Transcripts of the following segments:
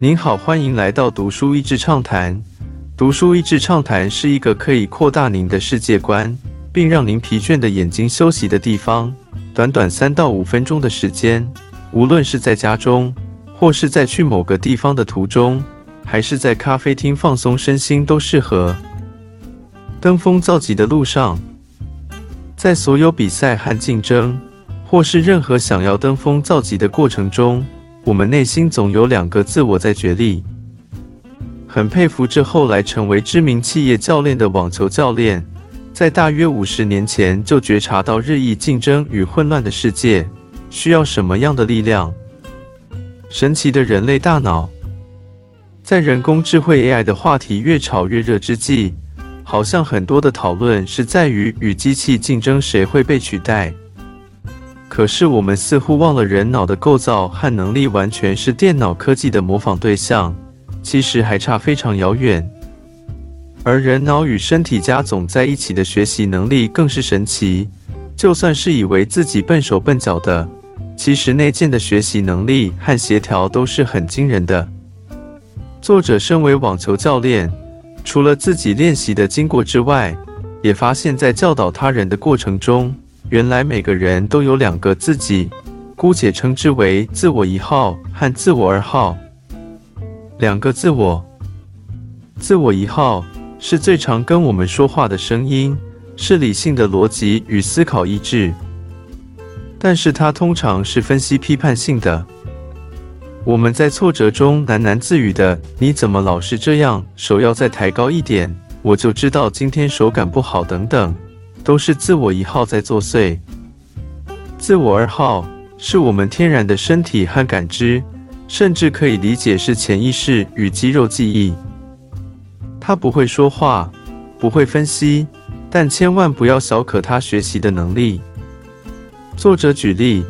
您好，欢迎来到读书益智畅谈。读书益智畅谈是一个可以扩大您的世界观，并让您疲倦的眼睛休息的地方。短短三到五分钟的时间，无论是在家中，或是在去某个地方的途中，还是在咖啡厅放松身心，都适合。登峰造极的路上，在所有比赛和竞争，或是任何想要登峰造极的过程中。我们内心总有两个自我在角力。很佩服这后来成为知名企业教练的网球教练，在大约五十年前就觉察到日益竞争与混乱的世界需要什么样的力量。神奇的人类大脑，在人工智慧 AI 的话题越炒越热之际，好像很多的讨论是在于与机器竞争谁会被取代。可是我们似乎忘了，人脑的构造和能力完全是电脑科技的模仿对象，其实还差非常遥远。而人脑与身体加总在一起的学习能力更是神奇，就算是以为自己笨手笨脚的，其实内建的学习能力和协调都是很惊人的。作者身为网球教练，除了自己练习的经过之外，也发现，在教导他人的过程中。原来每个人都有两个自己，姑且称之为自我一号和自我二号。两个自我，自我一号是最常跟我们说话的声音，是理性的逻辑与思考意志，但是它通常是分析批判性的。我们在挫折中喃喃自语的：“你怎么老是这样？手要再抬高一点，我就知道今天手感不好。”等等。都是自我一号在作祟，自我二号是我们天然的身体和感知，甚至可以理解是潜意识与肌肉记忆。他不会说话，不会分析，但千万不要小可他学习的能力。作者举例，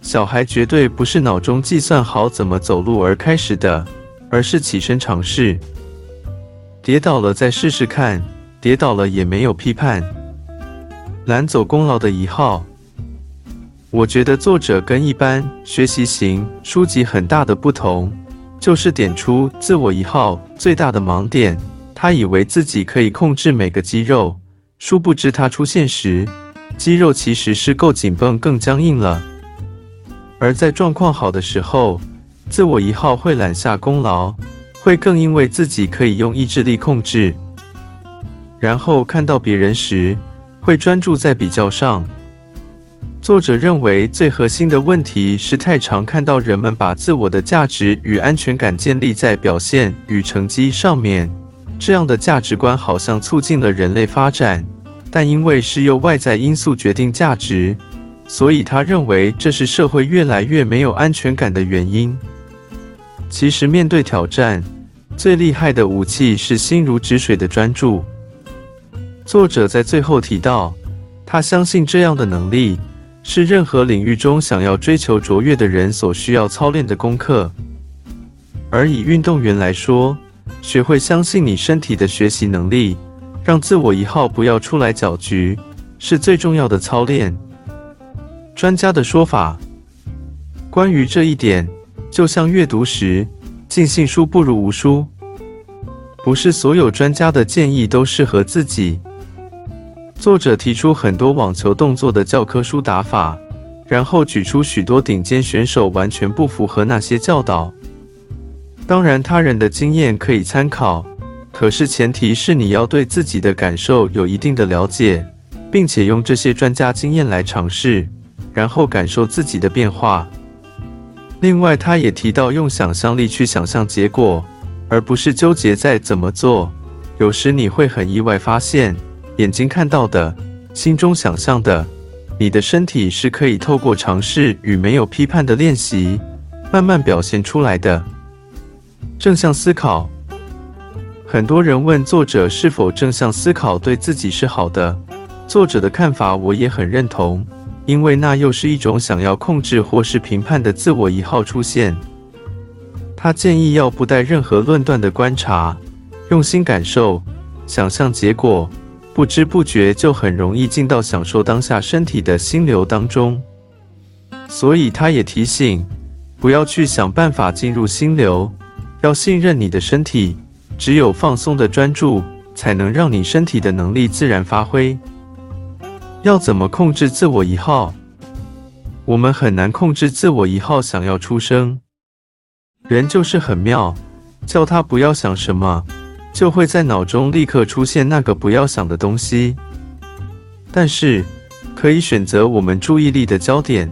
小孩绝对不是脑中计算好怎么走路而开始的，而是起身尝试，跌倒了再试试看，跌倒了也没有批判。揽走功劳的一号，我觉得作者跟一般学习型书籍很大的不同，就是点出自我一号最大的盲点。他以为自己可以控制每个肌肉，殊不知他出现时，肌肉其实是够紧绷、更僵硬了。而在状况好的时候，自我一号会揽下功劳，会更因为自己可以用意志力控制，然后看到别人时。会专注在比较上。作者认为最核心的问题是太常看到人们把自我的价值与安全感建立在表现与成绩上面，这样的价值观好像促进了人类发展，但因为是由外在因素决定价值，所以他认为这是社会越来越没有安全感的原因。其实面对挑战，最厉害的武器是心如止水的专注。作者在最后提到，他相信这样的能力是任何领域中想要追求卓越的人所需要操练的功课。而以运动员来说，学会相信你身体的学习能力，让自我一号不要出来搅局，是最重要的操练。专家的说法，关于这一点，就像阅读时，尽信书不如无书，不是所有专家的建议都适合自己。作者提出很多网球动作的教科书打法，然后举出许多顶尖选手完全不符合那些教导。当然，他人的经验可以参考，可是前提是你要对自己的感受有一定的了解，并且用这些专家经验来尝试，然后感受自己的变化。另外，他也提到用想象力去想象结果，而不是纠结在怎么做。有时你会很意外发现。眼睛看到的，心中想象的，你的身体是可以透过尝试与没有批判的练习，慢慢表现出来的。正向思考，很多人问作者是否正向思考对自己是好的。作者的看法我也很认同，因为那又是一种想要控制或是评判的自我一号出现。他建议要不带任何论断的观察，用心感受，想象结果。不知不觉就很容易进到享受当下身体的心流当中，所以他也提醒，不要去想办法进入心流，要信任你的身体，只有放松的专注，才能让你身体的能力自然发挥。要怎么控制自我一号？我们很难控制自我一号想要出声。人就是很妙，叫他不要想什么，就会在脑中立刻出现那个不要想的东西。但是可以选择我们注意力的焦点。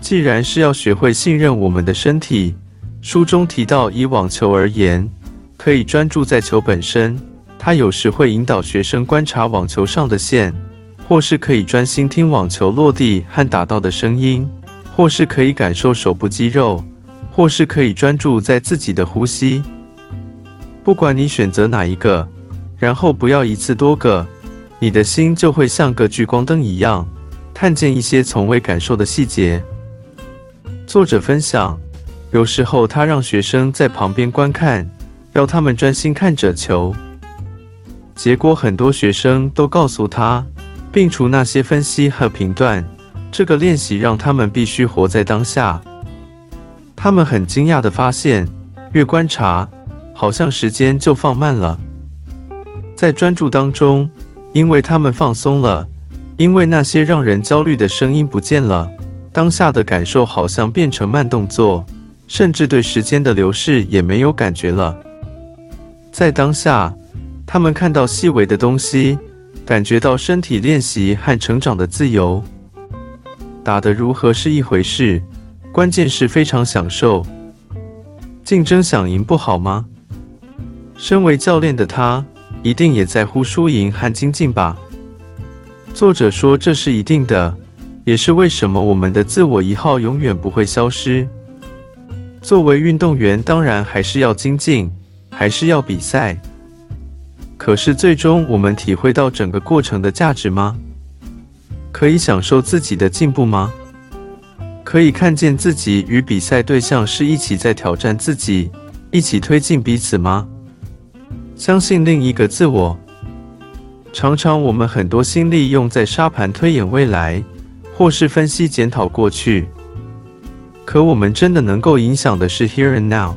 既然是要学会信任我们的身体，书中提到，以网球而言，可以专注在球本身。他有时会引导学生观察网球上的线。或是可以专心听网球落地和打到的声音，或是可以感受手部肌肉，或是可以专注在自己的呼吸。不管你选择哪一个，然后不要一次多个，你的心就会像个聚光灯一样，看见一些从未感受的细节。作者分享，有时候他让学生在旁边观看，要他们专心看着球，结果很多学生都告诉他。并除那些分析和评断，这个练习让他们必须活在当下。他们很惊讶地发现，越观察，好像时间就放慢了。在专注当中，因为他们放松了，因为那些让人焦虑的声音不见了，当下的感受好像变成慢动作，甚至对时间的流逝也没有感觉了。在当下，他们看到细微的东西。感觉到身体练习和成长的自由，打得如何是一回事，关键是非常享受。竞争想赢不好吗？身为教练的他，一定也在乎输赢和精进吧。作者说这是一定的，也是为什么我们的自我一号永远不会消失。作为运动员，当然还是要精进，还是要比赛。可是，最终我们体会到整个过程的价值吗？可以享受自己的进步吗？可以看见自己与比赛对象是一起在挑战自己，一起推进彼此吗？相信另一个自我。常常我们很多心力用在沙盘推演未来，或是分析检讨过去。可我们真的能够影响的是 here and now。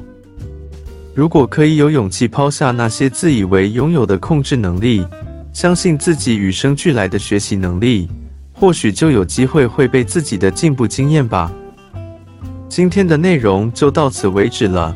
如果可以有勇气抛下那些自以为拥有的控制能力，相信自己与生俱来的学习能力，或许就有机会会被自己的进步惊艳吧。今天的内容就到此为止了，